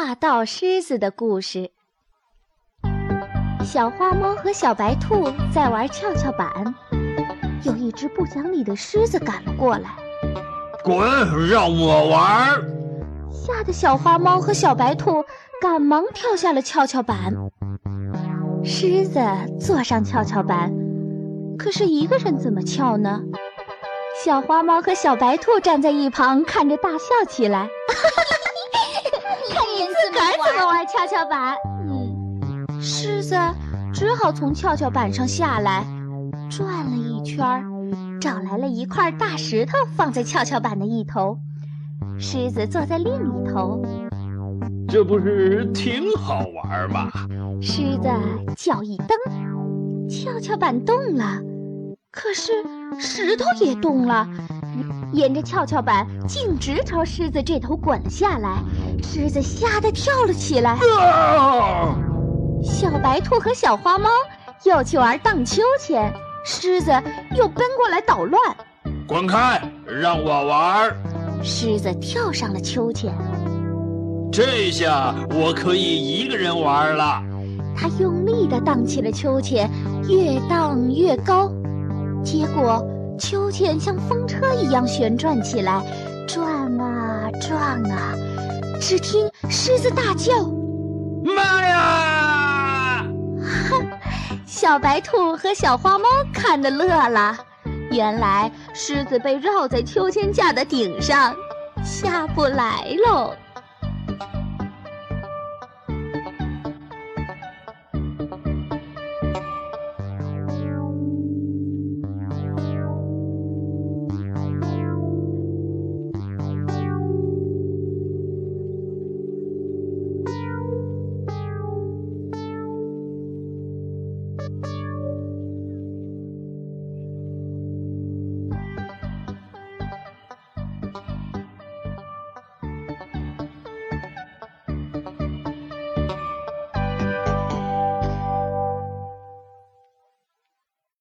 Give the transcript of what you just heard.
霸道狮子的故事。小花猫和小白兔在玩跷跷板，有一只不讲理的狮子赶了过来，滚，让我玩！吓得小花猫和小白兔赶忙跳下了跷跷板。狮子坐上跷跷板，可是一个人怎么翘呢？小花猫和小白兔站在一旁看着大笑起来。看你自个儿怎么玩跷跷板。嗯，狮子只好从跷跷板上下来，转了一圈儿，找来了一块大石头放在跷跷板的一头。狮子坐在另一头，这不是挺好玩吗？狮子脚一蹬，跷跷板动了。可是石头也动了，沿着跷跷板径直朝狮子这头滚了下来。狮子吓得跳了起来。小白兔和小花猫要去玩荡秋千，狮子又奔过来捣乱。滚开，让我玩！狮子跳上了秋千，这下我可以一个人玩了。他用力地荡起了秋千，越荡越高。结果，秋千像风车一样旋转起来，转啊转啊。只听狮子大叫：“妈呀！” 小白兔和小花猫看得乐了。原来狮子被绕在秋千架的顶上，下不来喽。